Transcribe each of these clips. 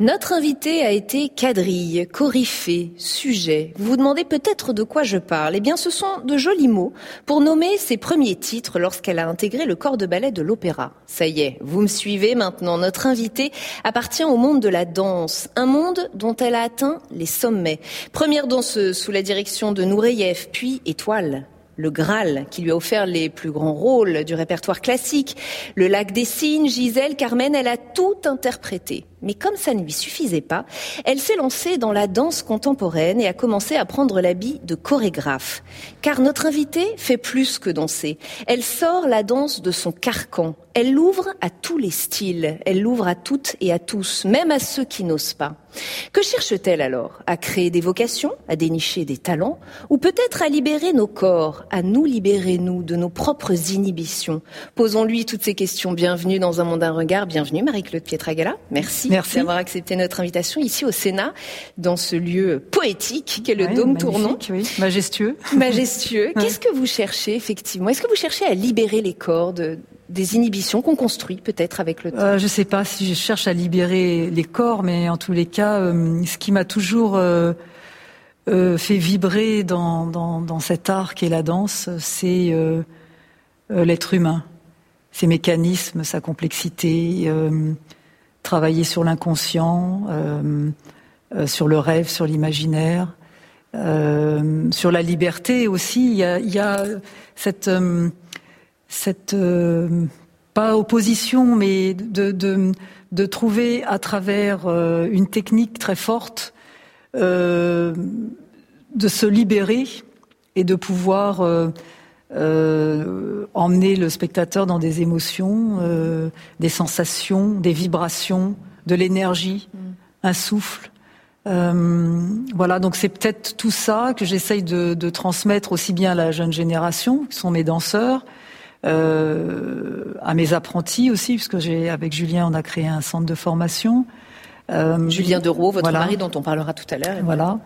Notre invité a été quadrille, coryphée, sujet. Vous vous demandez peut-être de quoi je parle. Eh bien, ce sont de jolis mots pour nommer ses premiers titres lorsqu'elle a intégré le corps de ballet de l'opéra. Ça y est, vous me suivez maintenant. Notre invité appartient au monde de la danse, un monde dont elle a atteint les sommets. Première danseuse sous la direction de Nureyev, puis étoile le Graal, qui lui a offert les plus grands rôles du répertoire classique, le lac des cygnes, Gisèle, Carmen, elle a tout interprété. Mais comme ça ne lui suffisait pas, elle s'est lancée dans la danse contemporaine et a commencé à prendre l'habit de chorégraphe. Car notre invitée fait plus que danser. Elle sort la danse de son carcan. Elle l'ouvre à tous les styles. Elle l'ouvre à toutes et à tous, même à ceux qui n'osent pas. Que cherche-t-elle alors? À créer des vocations, à dénicher des talents, ou peut-être à libérer nos corps, à nous libérer, nous, de nos propres inhibitions? Posons-lui toutes ces questions. Bienvenue dans Un monde, un regard. Bienvenue Marie-Claude Pietragala. Merci, Merci. d'avoir accepté notre invitation ici au Sénat, dans ce lieu poétique qu'est le Ouais, Dôme Tournon. oui. Majestueux. Majestueux. Qu'est-ce que vous cherchez effectivement? Est-ce que vous cherchez à libérer les corps de, des inhibitions qu'on construit peut-être avec le temps? Euh, je sais pas si je cherche à libérer les corps, mais en tous les cas, euh, ce qui m'a toujours euh, fait vibrer dans, dans, dans cet art qu'est la danse, c'est l'être humain, ses mécanismes, sa complexité, travailler sur l'inconscient, euh, euh, sur le rêve, sur l'imaginaire, euh, sur la liberté aussi. Il y a, cette cette pas opposition, mais de, de, de trouver à travers une technique très forte de se libérer et de pouvoir euh, emmener le spectateur dans des émotions, euh, des sensations, des vibrations, de l'énergie, un souffle. Euh, voilà, donc c'est peut-être tout ça que j'essaye de, de transmettre aussi bien à la jeune génération, qui sont mes danseurs, euh, à mes apprentis aussi, puisque j'ai avec Julien on a créé un centre de formation. Euh, Julien Dereau, votre voilà. mari dont on parlera tout à l'heure. Voilà.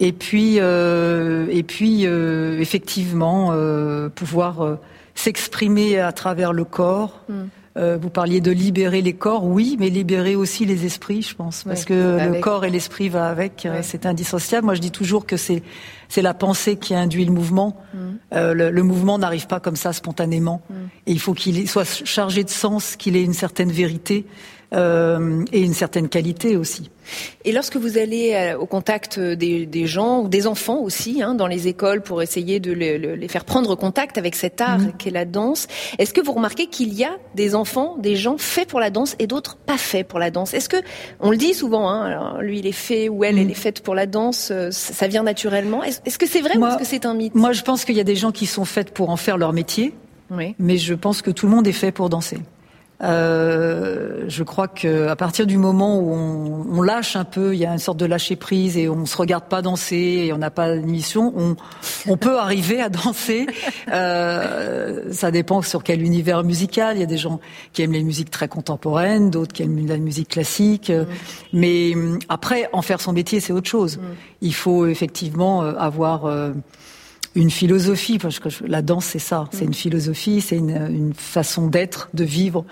Et puis, euh, et puis euh, effectivement, euh, pouvoir euh, s'exprimer à travers le corps. Mm. Euh, vous parliez de libérer les corps, oui, mais libérer aussi les esprits, je pense, parce Oui, que le corps et l'esprit va avec, euh, c'est indissociable. Moi, je dis toujours que c'est c'est la pensée qui induit le mouvement. Mm. Euh, le, le mouvement n'arrive pas comme ça spontanément, et il faut qu'il soit chargé de sens, qu'il ait une certaine vérité euh, et une certaine qualité aussi. Et lorsque vous allez euh, au contact des, des gens, ou des enfants aussi, hein, dans les écoles, pour essayer de le- le- les faire prendre contact avec cet art Mhm. qu'est la danse, est-ce que vous remarquez qu'il y a des enfants, des gens faits pour la danse et d'autres pas faits pour la danse? Est-ce que, on le dit souvent, hein, alors, lui il est fait ou elle, elle est faite pour la danse, euh, ça vient naturellement? Est-ce que c'est vrai ou est-ce que c'est un mythe? Moi, je pense qu'il y a des gens qui sont faits pour en faire leur métier, Oui. mais je pense que tout le monde est fait pour danser. Euh, je crois que à partir du moment où on, on lâche un peu, il y a une sorte de lâcher prise et on se regarde pas danser et on n'a pas d'émission, on, on peut arriver à danser. Euh, ça dépend sur quel univers musical. Il y a des gens qui aiment les musiques très contemporaines, d'autres qui aiment la musique classique. Euh, Mais hum, après, en faire son métier, c'est autre chose. Il faut effectivement euh, avoir euh, une philosophie, parce que la danse c'est ça, c'est une philosophie, c'est une, une façon d'être, de vivre,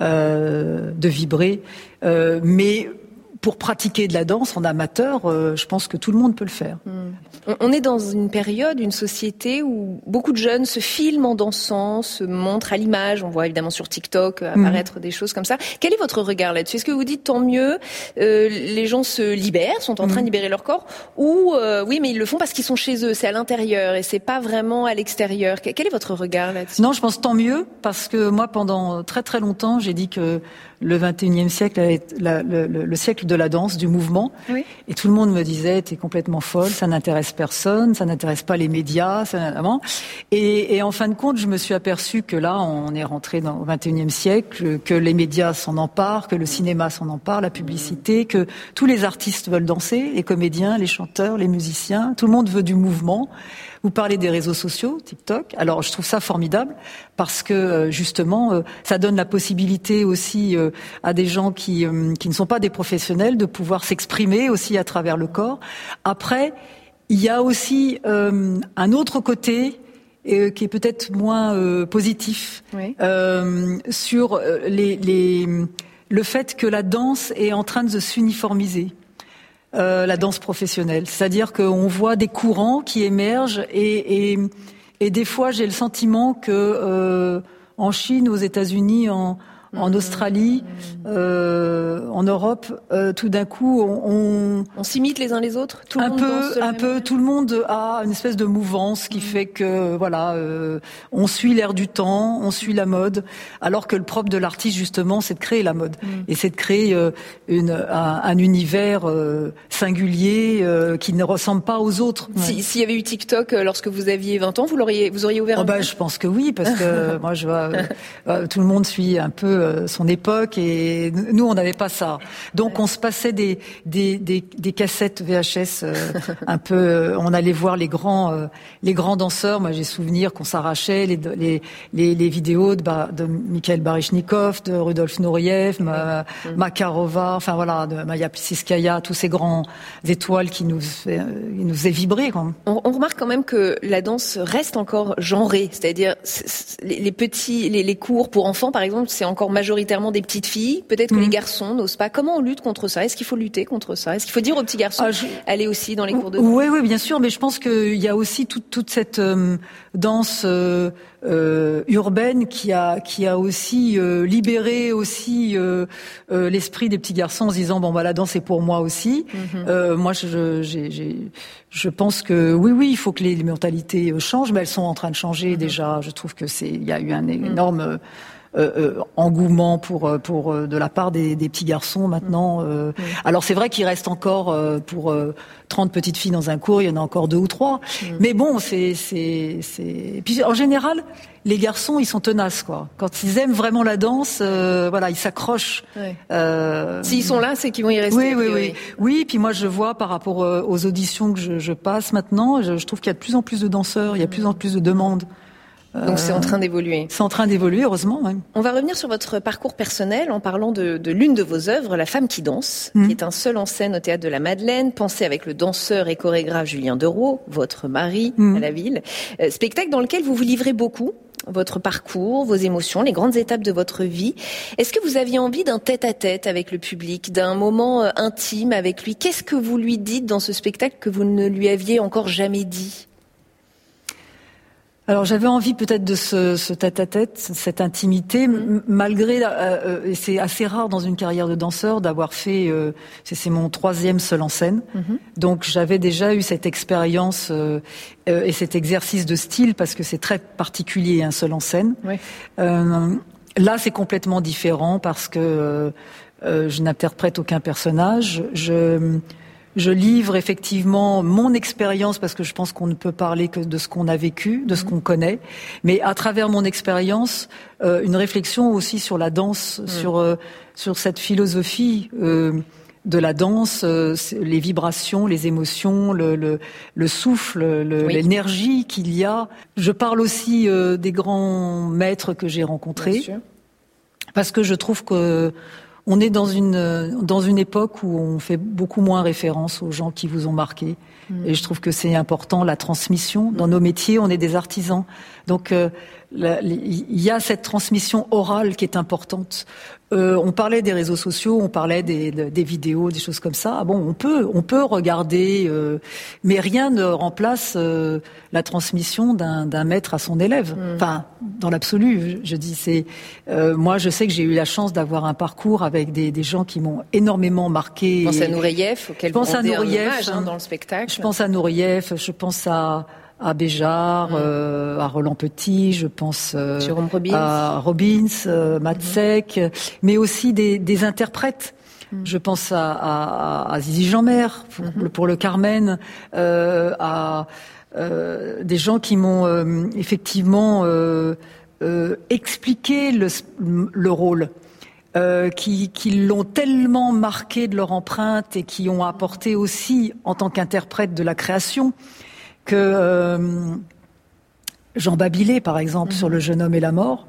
euh, de vibrer. Euh, mais pour pratiquer de la danse en amateur, euh, je pense que tout le monde peut le faire. Hmm. On est dans une période, une société où beaucoup de jeunes se filment en dansant, se montrent à l'image. On voit évidemment sur TikTok euh, apparaître hmm. des choses comme ça. Quel est votre regard là-dessus? Est-ce que vous dites tant mieux, euh, les gens se libèrent, sont en train de hmm. libérer leur corps, ou oui, mais ils le font parce qu'ils sont chez eux, c'est à l'intérieur et c'est pas vraiment à l'extérieur. Quel est votre regard là-dessus? Non, je pense tant mieux parce que moi, pendant très très longtemps, j'ai dit que le 21e siècle est le, le, le, siècle de la danse, du mouvement. Et tout le monde me disait, t'es complètement folle, ça n'intéresse personne, ça n'intéresse pas les médias, ça et, et en fin de compte, je me suis aperçu que là, on est rentré dans, au 21e siècle, que les médias s'en emparent, que le cinéma s'en empare, la publicité, que tous les artistes veulent danser, les comédiens, les chanteurs, les musiciens, tout le monde veut du mouvement. Vous parlez des réseaux sociaux, TikTok. Alors je trouve ça formidable parce que euh, justement, euh, ça donne la possibilité aussi euh, à des gens qui, qui ne sont pas des professionnels de pouvoir s'exprimer aussi à travers le corps. Après, il y a aussi un autre côté qui est peut-être moins positif sur les, les, le fait que la danse est en train de s'uniformiser. Euh, la danse professionnelle. C'est-à-dire qu'on voit des courants qui émergent et, et, et des fois j'ai le sentiment que euh, en Chine, aux États-Unis, en, en Australie, euh, en Europe, euh, tout d'un coup, on, on, s'imite les uns les autres. Tout le un monde peu, un peu. Tout le monde a une espèce de mouvance qui mm. fait que voilà, euh, on suit l'air du temps, on suit la mode, alors que le propre de l'artiste justement, c'est de créer la mode mm. et c'est de créer euh, une, un, un univers euh, singulier qui ne ressemble pas aux autres. S'il y avait eu TikTok lorsque vous aviez 20 ans, vous l'auriez, vous auriez ouvert. Oh bah, je pense que oui, parce que moi, je vois tout le monde suit un peu euh, son époque et nous on n'avait pas ça. Donc on se passait des des, des, des cassettes VHS euh, un peu. Euh, on allait voir les grands les grands danseurs. Moi j'ai souvenir qu'on s'arrachait les, les, les les vidéos de, de Mikhail Baryshnikov, de Rudolf Nureyev, Makarova, enfin voilà, de Maya Pliskaya, tous ces grands étoiles qui nous fait, qui nous est vibré. On, on, remarque quand même que la danse reste encore genrée, c'est-à-dire les, les, petits les, les cours pour enfants par exemple, c'est encore majoritairement des petites filles. Peut-être que les mhm. garçons n'osent pas. Comment on lutte contre ça? Est-ce qu'il faut lutter contre ça? Est-ce qu'il faut dire aux petits garçons ah, allez aussi dans les cours de danse? Oui, oui, bien sûr. Mais je pense qu'il y a aussi toute, toute cette euh, danse euh, euh, urbaine qui a qui a aussi euh, libéré aussi euh, l'esprit des petits garçons en se disant bon bah la danse est pour moi aussi. Mhm. moi je, je pense que oui oui il faut que les, mentalités changent mais elles sont en train de changer mhm. déjà. Je trouve que c'est il y a eu un énorme euh, euh, engouement pour euh, pour de la part des, des petits garçons maintenant. Mm. Alors c'est vrai qu'il reste encore pour 30 petites filles dans un cours, il y en a encore deux ou trois. Mm. Mais bon, c'est c'est c'est. Puis en général, les garçons, ils sont tenaces, quoi. Quand ils aiment vraiment la danse, voilà, ils s'accrochent. Euh... S'ils sont là, c'est qu'ils vont y rester. Oui, oui, oui. Oui, puis moi, je vois par rapport aux auditions que je, je passe maintenant, je, je trouve qu'il y a de plus en plus de danseurs, il y a de plus en plus de demandes. Donc c'est en train d'évoluer. C'est en train d'évoluer, heureusement. On va revenir sur votre parcours personnel en parlant de, l'une de vos œuvres, La femme qui danse, qui est un seul en scène au théâtre de la Madeleine, pensé avec le danseur et chorégraphe Julien Dereau, votre mari à la ville. Euh, spectacle dans lequel vous vous livrez beaucoup votre parcours, vos émotions, les grandes étapes de votre vie. Est-ce que vous aviez envie d'un tête-à-tête avec le public, d'un moment euh, intime avec lui? Qu'est-ce que vous lui dites dans ce spectacle que vous ne lui aviez encore jamais dit? Alors j'avais envie peut-être de ce, ce tête-à-tête, cette intimité, mm-hmm. malgré, euh, euh, et c'est assez rare dans une carrière de danseur d'avoir fait, euh, c'est mon troisième seul en scène, mm-hmm. donc j'avais déjà eu cette expérience et cet exercice de style parce que c'est très particulier un seul en scène. là c'est complètement différent parce que je n'interprète aucun personnage, je je livre effectivement mon expérience parce que je pense qu'on ne peut parler que de ce qu'on a vécu, de ce mhm. qu'on connaît, mais à travers mon expérience, euh, une réflexion aussi sur la danse, mhm. sur euh, sur cette philosophie. Euh, de la danse, les vibrations, les émotions, le, le, le souffle, l'énergie qu'il y a. Je parle aussi des grands maîtres que j'ai rencontrés, parce que je trouve que on est dans une dans une époque où on fait beaucoup moins référence aux gens qui vous ont marqué. Mm. Et je trouve que c'est important la transmission. Dans nos métiers, on est des artisans. Donc, euh, il y a cette transmission orale qui est importante. Euh, on parlait des réseaux sociaux, on parlait des, des, vidéos, des choses comme ça. Ah bon, on peut, on peut regarder, euh, mais rien ne remplace euh, la transmission d'un maître à son élève. Mm. Enfin, dans l'absolu, je, dis c'est. moi, je sais que j'ai eu la chance d'avoir un parcours avec des, des gens qui m'ont énormément marqué. Je pense à Nourieff, auquel je pense à Nourieff, hein, dans le spectacle. Je pense à Nourieff, je pense à à Béjar, mm. euh, à Roland Petit, je pense euh, à Robbins, euh, Matsek, mais aussi des, des interprètes. Mm. Je pense à, à, à Zizi Jeanmer pour, mm-hmm. pour, le Carmen, euh, à euh, des gens qui m'ont effectivement expliqué le, le rôle. qui, qui l'ont tellement marqué de leur empreinte et qui ont apporté aussi, en tant qu'interprète de la création, que euh, Jean Babilé, par exemple, sur mhm. Le jeune homme et la mort,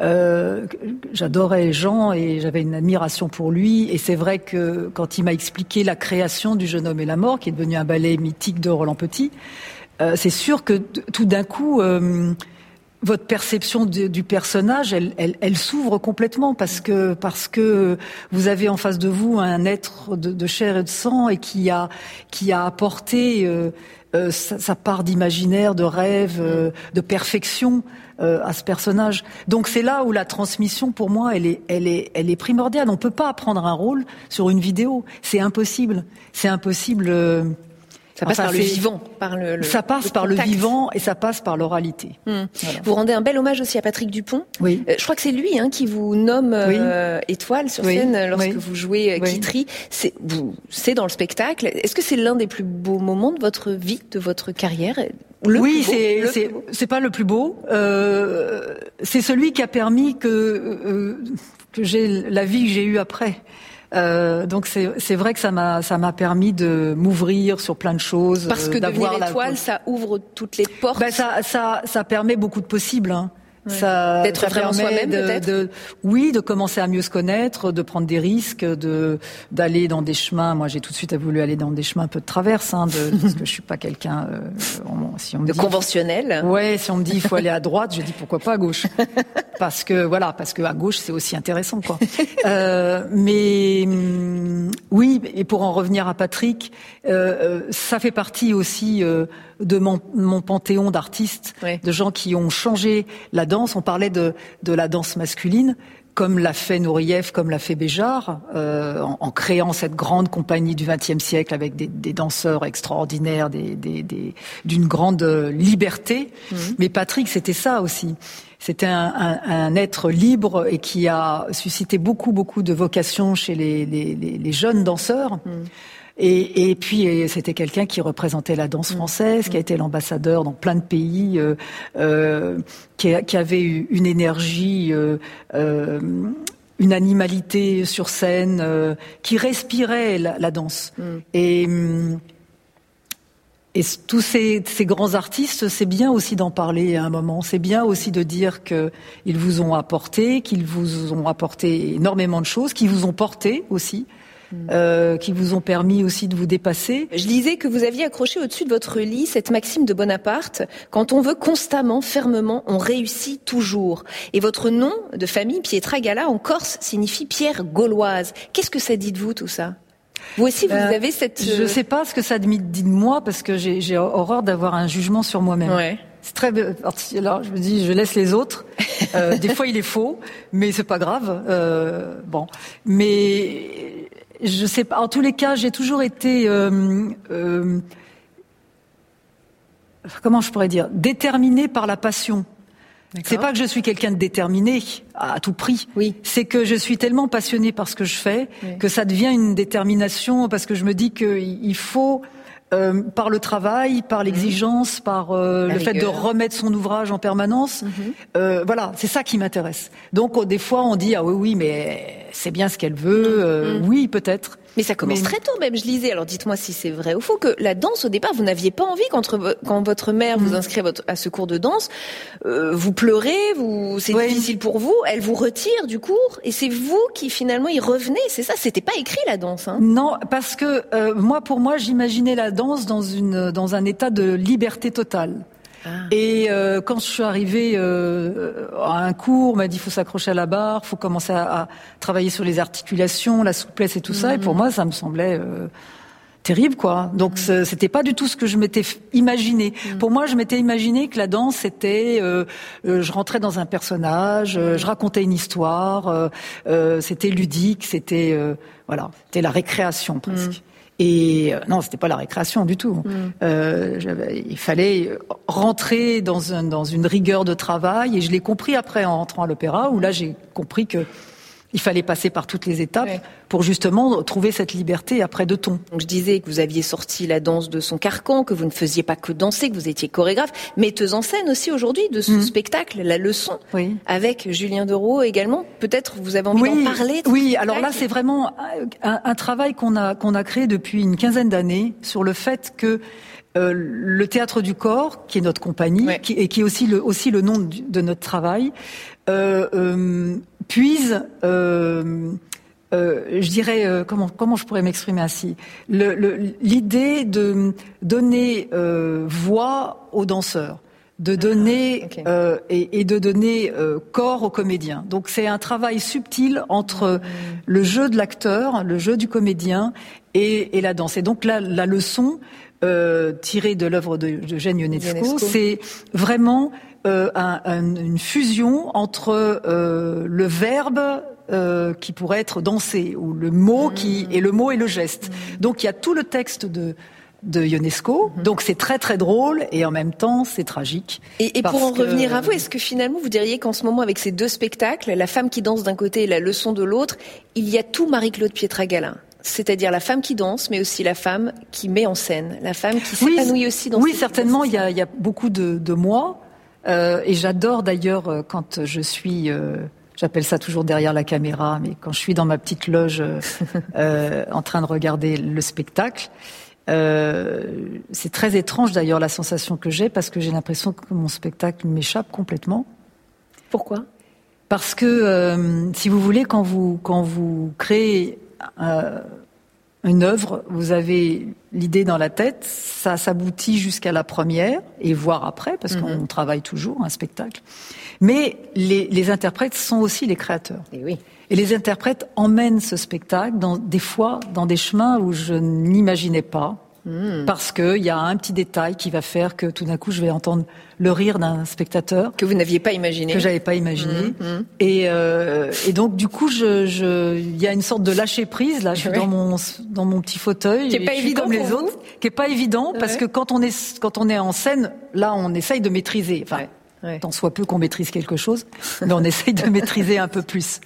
euh, j'adorais Jean et j'avais une admiration pour lui. Et c'est vrai que quand il m'a expliqué la création du jeune homme et la mort, qui est devenu un ballet mythique de Roland Petit, euh, c'est sûr que tout d'un coup, votre perception du personnage, elle, elle, s'ouvre complètement parce que parce que vous avez en face de vous un être de, de chair et de sang et qui a qui a apporté euh, sa, part d'imaginaire, de rêve, euh, de perfection euh, à ce personnage. Donc c'est là où la transmission, pour moi, elle est, elle est, elle est primordiale. On ne peut pas apprendre un rôle sur une vidéo. C'est impossible. C'est impossible. Ça passe par le vivant, par le, ça passe par le vivant et ça passe par l'oralité. Hmm. Vous rendez un bel hommage aussi à Patrick Dupont. Oui. Euh, je crois que c'est lui hein, qui vous nomme euh, étoile sur scène lorsque vous jouez euh, Kitri. C'est c'est dans le spectacle. Est-ce que c'est l'un des plus beaux moments de votre vie, de votre carrière? Oui, c'est c'est pas le plus beau. Euh, c'est celui qui a permis que euh, que j'ai la vie que j'ai eue après. Euh, donc c'est vrai que ça m'a ça m'a permis de m'ouvrir sur plein de choses. Parce que devenir étoile, ça ouvre toutes les portes. Ben ça ça ça permet beaucoup de possibles. Hein. D'être vraiment soi-même, peut-être. Oui, de commencer à mieux se connaître, de prendre des risques, de d'aller dans des chemins. Moi, j'ai tout de suite voulu aller dans des chemins un peu de traverse, hein, de, parce que je suis pas quelqu'un. Euh, si on me de conventionnel. Ouais, si on me dit il faut aller à droite, je dis pourquoi pas à gauche, parce que voilà, parce que à gauche c'est aussi intéressant, quoi. euh, mais oui, et pour en revenir à Patrick, euh, euh ça fait partie aussi euh, de mon, mon panthéon d'artistes, de gens qui ont changé la danse. On parlait de, de la danse masculine, comme l'a fait Nourieff, comme l'a fait Béjar, euh, en, en, créant cette grande compagnie du XXe siècle avec des, des danseurs extraordinaires, d'une des, des, grande liberté. Mhm. Mais Patrick, c'était ça aussi. C'était un, un, un, être libre et qui a suscité beaucoup, beaucoup de vocations chez les, les, les jeunes danseurs. Mhm. Et, et puis c'était quelqu'un qui représentait la danse mm. française, qui a mm. été l'ambassadeur dans plein de pays, euh, euh, qui, qui, avait eu une énergie. Euh, euh une animalité sur scène euh, qui respirait la, la danse. Mm. Et, et tous ces, ces, grands artistes, c'est bien aussi d'en parler à un moment. C'est bien aussi de dire qu'ils vous ont apporté, qu'ils vous ont apporté énormément de choses, qu'ils vous ont porté aussi. Euh, qui vous ont permis aussi de vous dépasser. Je lisais que vous aviez accroché au-dessus de votre lit cette maxime de Bonaparte quand on veut constamment, fermement, on réussit toujours. Et votre nom de famille, Pietra Gala, en Corse, signifie pierre gauloise. Qu'est-ce que ça dit de vous tout ça? Vous aussi, vous ben, avez cette. Je ne euh, sais pas ce que ça dit de moi parce que j'ai horreur d'avoir un jugement sur moi-même. Ouais. C'est très. Alors, je me dis, je laisse les autres. Euh, des fois, il est faux, mais c'est pas grave. Euh, bon, mais je sais pas. En tous les cas, j'ai toujours été. Euh, euh, comment je pourrais dire Déterminée par la passion. C'est pas que je suis quelqu'un de déterminé à tout prix. Oui. C'est que je suis tellement passionnée par ce que je fais que ça devient une détermination parce que je me dis qu'il faut euh, par le travail, par mhm. l'exigence, par euh, le fait de remettre son ouvrage en permanence. Mhm. Euh, voilà, c'est ça qui m'intéresse. Donc des fois on dit ah oui oui mais c'est bien ce qu'elle veut, mhm. oui peut-être. Mais ça commence très tôt même, je lisais. Alors dites-moi si c'est vrai ou faux que la danse au départ, vous n'aviez pas envie quand, quand votre mère vous inscrit à, ce cours de danse, vous pleurez, vous c'est difficile pour vous, elle vous retire du cours et c'est vous qui finalement y revenez. C'est ça, c'était pas écrit la danse. Hein? Non, parce que moi pour moi j'imaginais la danse dans, une, dans un état de liberté totale. Ah. Et euh, quand je suis arrivée euh, à un cours, on m'a dit faut s'accrocher à la barre, faut commencer à, travailler sur les articulations, la souplesse et tout ça. Et pour mhm. moi, ça me semblait euh, terrible, quoi. Donc mhm. c'était pas du tout ce que je m'étais imaginé. Mhm. Pour moi, je m'étais imaginé que la danse c'était, je rentrais dans un personnage, je racontais une histoire, c'était ludique, c'était voilà, c'était la récréation presque. Et euh, non, c'était pas la récréation du tout. Mm. Euh, il fallait rentrer dans, un, dans une rigueur de travail, et je l'ai compris après en rentrant à l'opéra, où là j'ai compris que il fallait passer par toutes les étapes pour justement trouver cette liberté après de ton. Donc je disais que vous aviez sorti la danse de son carcan, que vous ne faisiez pas que danser, que vous étiez chorégraphe, metteuse en scène aussi aujourd'hui de ce mm. spectacle, La Leçon, avec Julien Dereau également. Peut-être vous avez envie d'en parler. Oui, alors là c'est vraiment un, travail qu'on a qu'on a créé depuis une quinzaine d'années sur le fait que euh, le théâtre du corps, qui est notre compagnie, qui, et qui est aussi le, aussi le nom de notre travail, euh, euh, puise, euh, euh, je dirais, euh, comment, comment je pourrais m'exprimer ainsi? L'idée de donner voix aux danseurs de donner ah, et, et, de donner corps aux comédiens. Donc c'est un travail subtil entre mm. le jeu de l'acteur, le jeu du comédien et, et, la danse. Et donc la, la leçon tirée de l'œuvre de, de Ionesco, c'est vraiment euh, une fusion entre euh, le verbe euh, qui pourrait être dansé ou le mot qui et le mot et le geste. Donc il y a tout le texte de de Ionesco. Donc c'est très très drôle et en même temps c'est tragique. Et, pour en revenir à vous, est-ce que finalement vous diriez qu'en ce moment avec ces deux spectacles, la femme qui danse d'un côté et la leçon de l'autre, il y a tout Marie-Claude Pietragalin c'est-à-dire la femme qui danse, mais aussi la femme qui met en scène, la femme qui s'épanouit aussi dans. Oui, certainement. Il y, a, il y a beaucoup de, de moi. Euh, et j'adore d'ailleurs euh, quand je suis, euh, j'appelle ça toujours derrière la caméra, mais quand je suis dans ma petite loge en train de regarder le spectacle, c'est très étrange d'ailleurs la sensation que j'ai parce que j'ai l'impression que mon spectacle m'échappe complètement. Pourquoi? Parce que si vous voulez, quand vous quand vous créez une œuvre, vous avez l'idée dans la tête, ça s'aboutit jusqu'à la première et voire après, parce qu'on mhm. travaille toujours un spectacle. Mais les, interprètes sont aussi les créateurs. Et, oui. et les interprètes emmènent ce spectacle dans, des fois dans des chemins où je n'imaginais pas. Hmm. Parce qu'il y a un petit détail qui va faire que tout d'un coup je vais entendre le rire d'un spectateur que vous n'aviez pas imaginé, que j'avais pas imaginé, hmm, hmm. Et, euh, et donc du coup je, je, il y a une sorte de lâcher prise là. Je suis dans mon dans mon petit fauteuil, qui est pas évident comme les autres, qui est pas évident parce que quand on est quand on est en scène, là on essaye de maîtriser. Enfin, tant soit peu qu'on maîtrise quelque chose, mais on essaye de maîtriser un peu plus.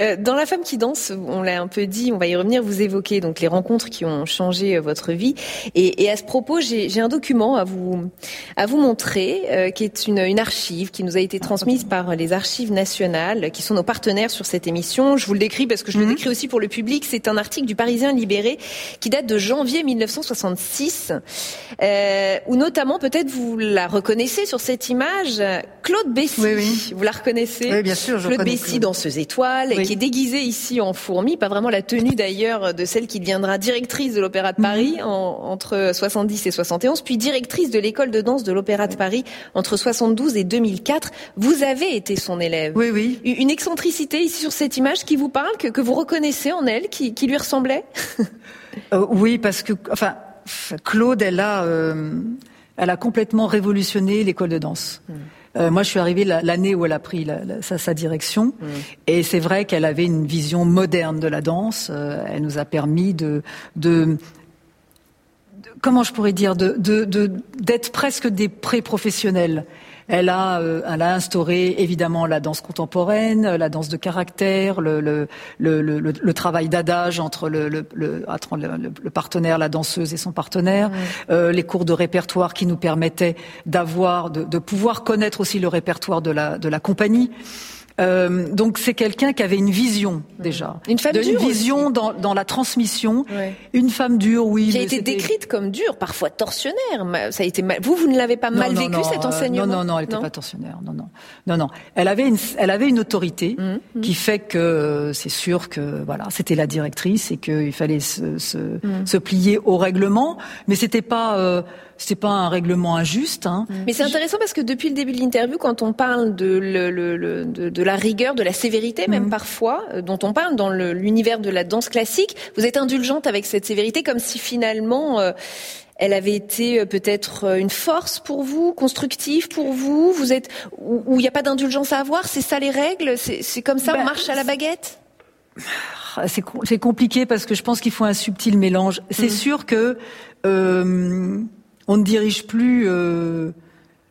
Euh, dans La femme qui danse, on l'a un peu dit, on va y revenir, vous évoquez donc les rencontres qui ont changé euh, votre vie. Et, à ce propos, j'ai un document à vous, à vous montrer, euh, qui est une, une, archive qui nous a été transmise par les archives nationales, qui sont nos partenaires sur cette émission. Je vous le décris parce que je le mhm. décris aussi pour le public. C'est un article du Parisien Libéré qui date de janvier 1966, où notamment, peut-être vous la reconnaissez sur cette image, Claude Bessy. Oui, oui. Vous la reconnaissez? Oui, bien sûr. Je Claude Bessy, danseuse étoile qui est déguisée ici en fourmi, pas vraiment la tenue d'ailleurs de celle qui deviendra directrice de l'Opéra de. Paris entre 70 et 71, puis directrice de l'école de danse de l'Opéra de Paris entre 72 et 2004. Vous avez été son élève. Oui, oui. Une excentricité ici sur cette image qui vous parle, que, que vous reconnaissez en elle, qui, qui lui ressemblait? Euh, Oui, parce que, enfin, Claude, elle a, euh, elle a complètement révolutionné l'école de danse. Hmm. Euh, moi, je suis arrivée l'année où elle a pris sa, direction, mm. et c'est vrai qu'elle avait une vision moderne de la danse. Euh, elle nous a permis de, de, comment je pourrais dire, de d'être presque des pré-professionnels. Elle a, euh, elle a instauré évidemment la danse contemporaine, la danse de caractère, le, le, le, le travail d'adage entre le, le, partenaire, la danseuse et son partenaire, euh, les cours de répertoire qui nous permettaient d'avoir, de, de, pouvoir connaître aussi le répertoire de la, de la compagnie. Euh, donc c'est quelqu'un qui avait une vision déjà, une femme dure, une vision dans, dans, la transmission. Ouais. Une femme dure, oui. Qui a été décrite comme dure, parfois tortionnaire. Ça a été mal... Vous, vous ne l'avez pas non, mal non, vécu non, cet enseignement Non, non, non, elle n'était pas tortionnaire. Non, non, non, non. Elle avait une, elle avait une autorité mmh, qui fait que c'est sûr que voilà, c'était la directrice et qu'il fallait se, se, mmh. se, plier au règlement, mais c'était pas. Euh, c'est pas un règlement injuste. Hein. Mais c'est intéressant parce que depuis le début de l'interview, quand on parle de, le, le, de, de, la rigueur, de la sévérité même mmh. parfois, euh, dont on parle dans l'univers de la danse classique, vous êtes indulgente avec cette sévérité comme si finalement euh, elle avait été euh, peut-être une force pour vous, constructive pour vous. Vous êtes où il n'y a pas d'indulgence à avoir. C'est ça les règles. C'est comme ça, on marche à la baguette? C'est compliqué parce que je pense qu'il faut un subtil mélange. C'est mmh. sûr que euh, on ne dirige plus euh,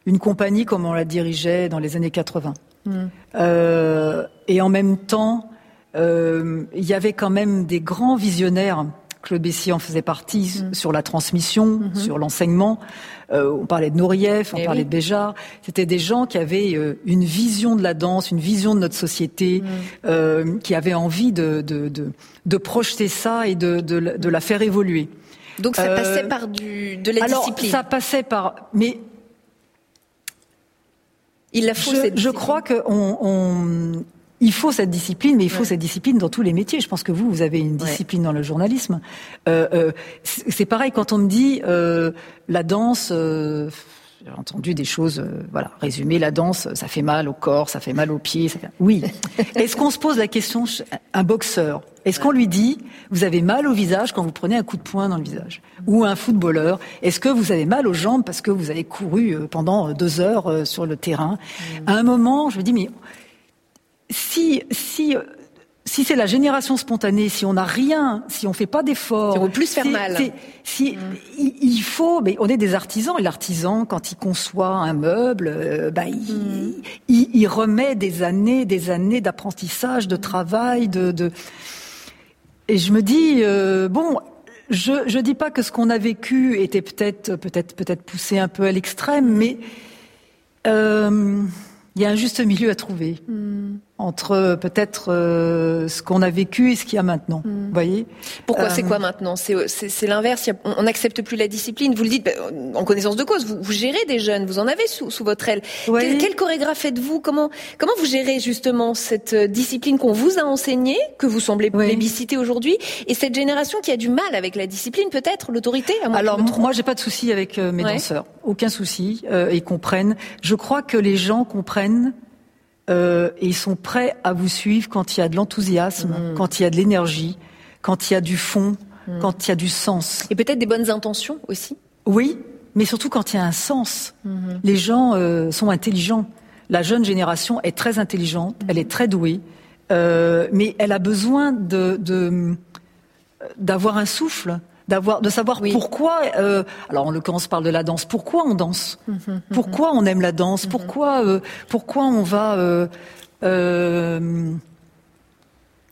une compagnie comme on la dirigeait dans les années 80. Mmh. Euh, et en même temps, euh, il y avait quand même des grands visionnaires. Claude Bessier en faisait partie mmh. sur la transmission, mmh. sur l'enseignement. Euh, on parlait de Nourieff, on Eh parlait oui. de Béjart. C'était des gens qui avaient euh, une vision de la danse, une vision de notre société, euh, qui avaient envie de, de, de, de projeter ça et de, de, de la faire évoluer. Donc ça Euh, passait par du, de la Alors, discipline. ça passait par. Mais Il la faut je, cette je crois que on, on- il faut cette discipline, mais il faut Ouais. cette discipline dans tous les métiers. Je pense que vous, vous avez une Ouais. discipline dans le journalisme. Euh, euh, c'est pareil quand on me dit euh, la danse. J'ai entendu des choses, euh, voilà, résumer la danse, ça fait mal au corps, ça fait mal aux pieds. Ça fait... Oui. Est-ce qu'on se pose la question, un boxeur, est-ce qu'on lui dit, vous avez mal au visage quand vous prenez un coup de poing dans le visage? Ou un footballeur, est-ce que vous avez mal aux jambes parce que vous avez couru euh, pendant euh, deux heures sur le terrain? À un moment, je me dis, mais si, si, si c'est la génération spontanée, si on n'a rien, si on fait pas d'efforts, Si on veut plus faire mal. si- si il, il faut, mais on est des artisans et l'artisan, quand il conçoit un meuble, euh, bah, il, il, il remet des années, des années d'apprentissage, de travail, de, de... et je me dis euh, bon. Je je dis pas que ce qu'on a vécu était peut-être peut-être peut-être poussé un peu à l'extrême, mais euh, il y a un juste milieu à trouver entre euh, peut-être euh, ce qu'on a vécu et ce qu'il y a maintenant. Vous voyez Pourquoi Euh, c'est quoi maintenant? C'est c'est l'inverse. On n'accepte plus la discipline. Vous le dites ben, en connaissance de cause. Vous, vous gérez des jeunes. Vous en avez sous, sous votre aile. Oui. Quel, quel chorégraphe êtes-vous Comment comment vous gérez justement cette euh, discipline qu'on vous a enseignée, que vous semblez Oui. plébisciter aujourd'hui, et cette génération qui a du mal avec la discipline, peut-être l'autorité Alors je moi, j'ai pas de souci avec euh, mes Ouais. danseurs, aucun souci. Euh, ils comprennent. Je crois que les gens comprennent euh, et ils sont prêts à vous suivre quand il y a de l'enthousiasme, Mm. quand il y a de l'énergie, quand il y a du fond, quand il y a du sens. et peut-être des bonnes intentions aussi. Oui, mais surtout quand il y a un sens. Mm-hmm. Les gens euh, sont intelligents. La jeune génération est très intelligente, elle est très douée, euh, mais elle a besoin de de- d'avoir un souffle, d'avoir de savoir Oui. pourquoi. euh, alors en l'occurrence, on parle de la danse. Pourquoi on danse? Pourquoi on aime la danse? Pourquoi euh, pourquoi on va euh, euh,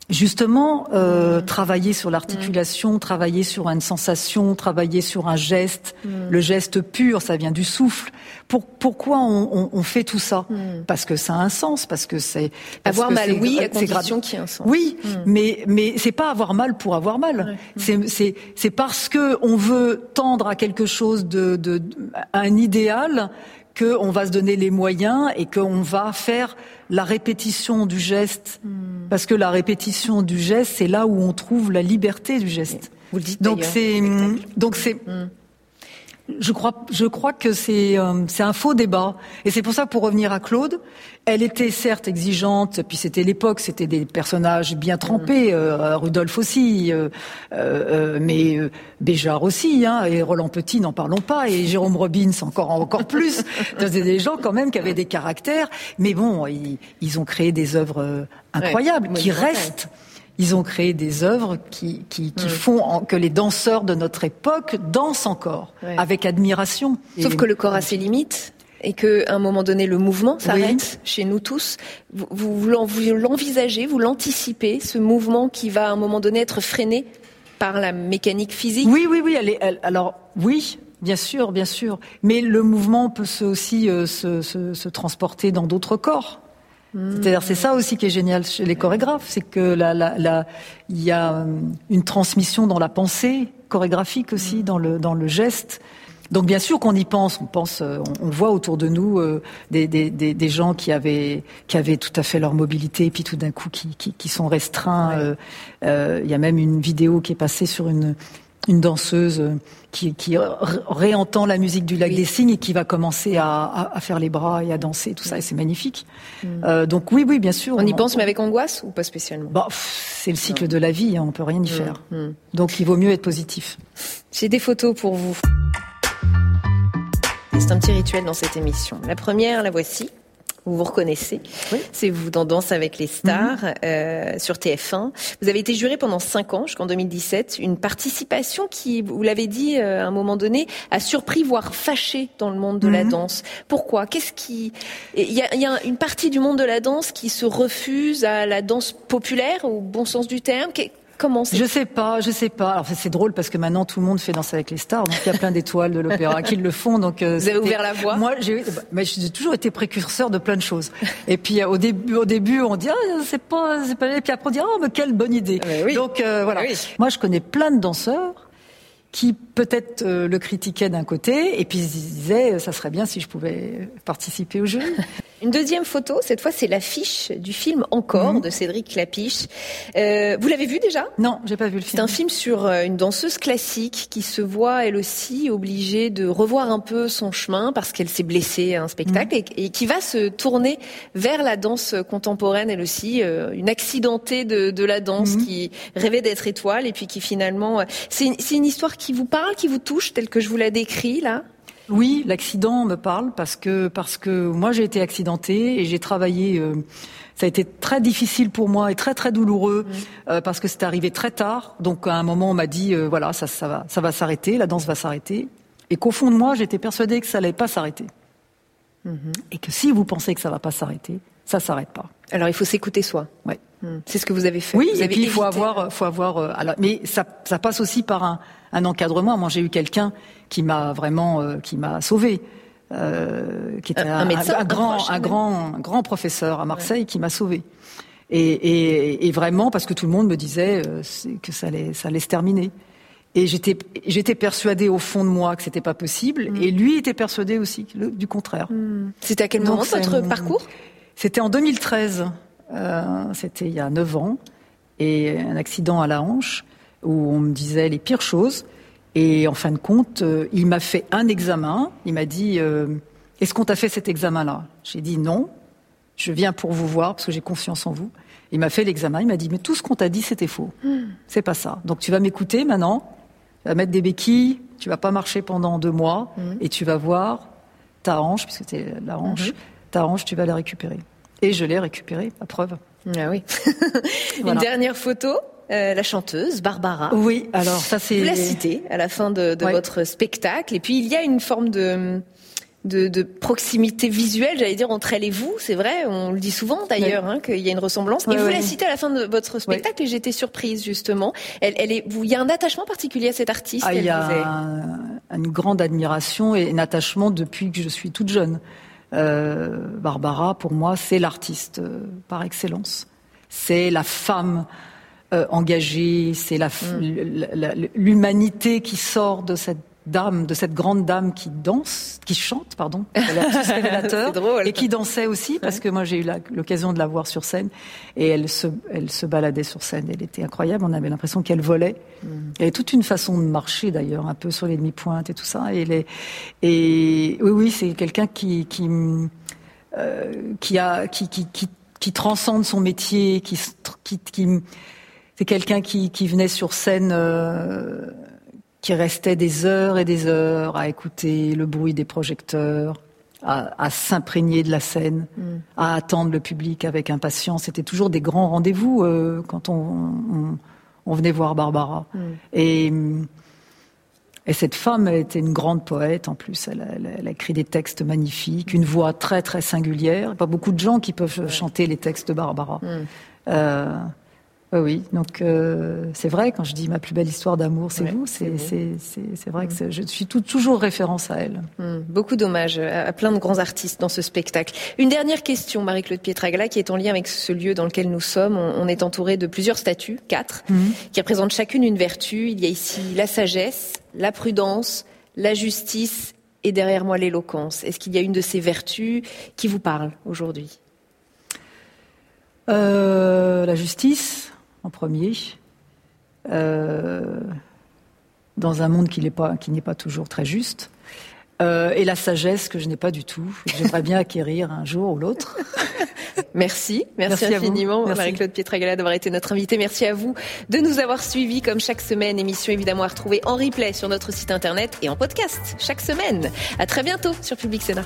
justement euh, travailler sur l'articulation, travailler sur une sensation, travailler sur un geste, le geste pur, ça vient du souffle. Pour, pourquoi on, on- on fait tout ça Parce que ça a un sens, parce que c'est Avoir que mal, oui, à condition qu'il y ait un sens. Oui, mais mais c'est pas avoir mal pour avoir mal. C'est c'est c'est parce que on veut tendre à quelque chose de, de, de- à un idéal que on va se donner les moyens et qu'on va faire la répétition du geste. Parce que la répétition du geste c'est là où on trouve la liberté du geste. Vous le dites Donc c'est donc c'est je crois, je crois que c'est euh, un faux débat. Et c'est pour ça, pour revenir à Claude, elle était certes exigeante, puis c'était l'époque, c'était des personnages bien trempés, euh, Rudolf aussi, euh, euh, euh, mais euh, Béjart aussi, hein, et Roland Petit, n'en parlons pas, et Jérôme Robbins encore encore plus. C'était des gens quand même qui avaient des caractères, mais bon, ils, ils ont créé des œuvres incroyables Ouais, qui restent. Ils ont créé des œuvres qui, qui, qui font en- que les danseurs de notre époque dansent encore avec admiration. Sauf Et- que le corps a ses limites et qu'à un moment donné, le mouvement s'arrête Oui. chez nous tous. Vous, vous, vous l'en- vous l'envisagez, vous l'anticipez, ce mouvement qui va à un moment donné être freiné par la mécanique physique? Oui, oui, oui. Elle est, elle- alors oui, bien sûr, bien sûr. Mais le mouvement peut se, aussi euh, se, se- se transporter dans d'autres corps. C'est-à-dire, c'est ça aussi qui est génial chez les chorégraphes, c'est que la, la, la, il y a euh, une transmission dans la pensée chorégraphique aussi, dans le dans le geste. Donc bien sûr qu'on y pense, on pense, euh, on, voit autour de nous euh, des, des, des, gens qui avaient qui avaient tout à fait leur mobilité et puis tout d'un coup qui, qui, qui sont restreints. Euh, euh, Il y a même une vidéo qui est passée sur une une danseuse euh, qui, qui ré- réentend la musique du lac Oui. des Cygnes et qui va commencer à, à, à faire les bras et à danser, tout ça, et c'est magnifique. Euh, donc oui, oui, bien sûr. On y pense, mais avec angoisse ou pas spécialement? Pff, c'est le cycle de la vie, hein, on peut rien y faire. mm. Donc il vaut mieux être positif. J'ai des photos pour vous. C'est un petit rituel dans cette émission. La première, la voici. Vous vous reconnaissez. Oui. C'est vous dans Danse avec les stars euh, sur TF1. Vous avez été juré pendant cinq ans, jusqu'en 2017. Une participation qui, vous l'avez dit euh, à un moment donné, a surpris, voire fâché dans le monde de la danse. Pourquoi? Qu'est-ce qui Il y a, il y a une partie du monde de la danse qui se refuse à la danse populaire, au bon sens du terme? Comment Je sais pas, je sais pas. Alors c'est drôle parce que maintenant tout le monde fait danser avec les stars, donc il y a plein d'étoiles de l'opéra qui le font. Donc euh, Vous avez ouvert la voie Moi, j'ai, bah, mais j'ai toujours été précurseur de plein de choses. Et puis euh, au début, au début, on dit ah c'est pas, c'est pas. Et puis après on dit ah mais quelle bonne idée. Ah, oui. Donc euh, voilà. Ah oui. Moi, je connais plein de danseurs qui peut-être euh, le critiquaient d'un côté et puis ils disaient euh, ça serait bien si je pouvais participer au jeu. Une deuxième photo, cette fois c'est l'affiche du film Encore Mhm. de Cédric Clapiche. Euh, vous l'avez vu déjà? Non, j'ai pas vu le C'est film. un film sur une danseuse classique qui se voit elle aussi obligée de revoir un peu son chemin parce qu'elle s'est blessée à un spectacle Mhm. et, et qui va se tourner vers la danse contemporaine elle aussi, euh, une accidentée de, de la danse Mhm. qui rêvait d'être étoile et puis qui finalement... C'est une, c'est une histoire qui vous parle, qui vous touche telle que je vous la décris là? Oui, l'accident me parle parce que parce que moi j'ai été accidentée et j'ai travaillé. euh, ça a été très difficile pour moi et très très douloureux euh, parce que c'est arrivé très tard. Donc à un moment on m'a dit euh, voilà ça ça va ça va s'arrêter, la danse va s'arrêter et qu'au fond de moi j'étais persuadée que ça allait pas s'arrêter et que si vous pensez que ça va pas s'arrêter, ça s'arrête pas. Alors il faut s'écouter soi. Ouais. Hmm. C'est ce que vous avez fait. Oui, Vous et avez puis il faut avoir, faut avoir. euh, alors, mais ça, ça passe aussi par un, un encadrement. Moi, j'ai eu quelqu'un qui m'a vraiment, euh, qui m'a sauvé, euh, qui était Un- un médecin, un grand, proche, un grand, un grand professeur à Marseille qui m'a sauvé. Et, et, et vraiment parce que tout le monde me disait euh, que ça allait, ça allait se terminer. Et j'étais, j'étais persuadée au fond de moi que c'était pas possible, Mm. et lui était persuadé aussi le- du contraire. C'était à quel moment votre parcours? C'était en 2013. Euh, c'était il y a 9 ans. Et un accident à la hanche où on me disait les pires choses. Et en fin de compte, euh, il m'a fait un examen. Il m'a dit euh, Est-ce qu'on t'a fait cet examen-là? J'ai dit non. Je viens pour vous voir parce que j'ai confiance en vous. Il m'a fait l'examen. Il m'a dit Mais tout ce qu'on t'a dit, c'était faux. C'est pas ça. Donc tu vas m'écouter maintenant. Tu vas mettre des béquilles. Tu vas pas marcher pendant deux mois. Et tu vas voir ta hanche, puisque c'était la hanche, ta hanche, tu vas la récupérer. Et je l'ai récupérée, à preuve. Ah oui. Une dernière photo, euh, la chanteuse Barbara. Oui, alors ça c'est. Vous la citez à la fin de, de Ouais. votre spectacle. Et puis il y a une forme de, de, de proximité visuelle, j'allais dire, entre elle et vous. C'est vrai, on le dit souvent d'ailleurs, hein, qu'il y a une ressemblance. et Ouais, vous ouais. la citez à la fin de votre spectacle et j'étais surprise justement. Elle, elle est, vous, il y a un attachement particulier à cette artiste. Ah, il y a un- une grande admiration et un attachement depuis que je suis toute jeune. Euh, Barbara, pour moi, c'est l'artiste euh, par excellence. C'est la femme euh, engagée, c'est Mm. l'humanité qui sort de cette dame, de cette grande dame qui danse, qui chante, pardon, révélateur, et qui dansait aussi, parce que moi j'ai eu l'occasion de la voir sur scène, et elle se, elle se baladait sur scène, elle était incroyable, on avait l'impression qu'elle volait. Elle avait toute une façon de marcher d'ailleurs, un peu sur les demi-pointes et tout ça, et, est- et oui, oui, c'est quelqu'un qui, qui, euh, qui a, qui, qui, qui, qui transcende son métier, qui, qui, qui c'est quelqu'un qui, qui venait sur scène, euh, qui restait des heures et des heures à écouter le bruit des projecteurs, à, à s'imprégner de la scène, à attendre le public avec impatience. C'était toujours des grands rendez-vous euh, quand on, on, on venait voir Barbara. Et, et cette femme était une grande poète en plus. Elle, a- elle a- elle a écrit des textes magnifiques, une voix très très singulière. Pas beaucoup de gens qui peuvent chanter les textes de Barbara. Euh, Oui, oui. Donc euh, c'est vrai quand je dis ma plus belle histoire d'amour, c'est vous. C'est vrai que je suis tout, toujours référence à elle. Hmm, beaucoup d'hommages à, plein de grands artistes dans ce spectacle. Une dernière question, Marie-Claude Pietragala, qui est en lien avec ce lieu dans lequel nous sommes. On, est entouré de plusieurs statues, quatre, hmm. qui représentent chacune une vertu. Il y a ici la sagesse, la prudence, la justice et derrière moi l'éloquence. Est-ce qu'il y a une de ces vertus qui vous parle aujourd'hui? Euh, La justice en premier, euh, dans un monde qui n'est pas, toujours très juste. Euh, et la sagesse que je n'ai pas du tout. J'aimerais bien acquérir un jour ou l'autre. Merci, merci, infiniment Marie-Claude Pietragala d'avoir été notre invitée. Merci à vous de nous avoir suivis comme chaque semaine. Émission évidemment à retrouver en replay sur notre site internet et en podcast chaque semaine. À très bientôt sur Public Sénat.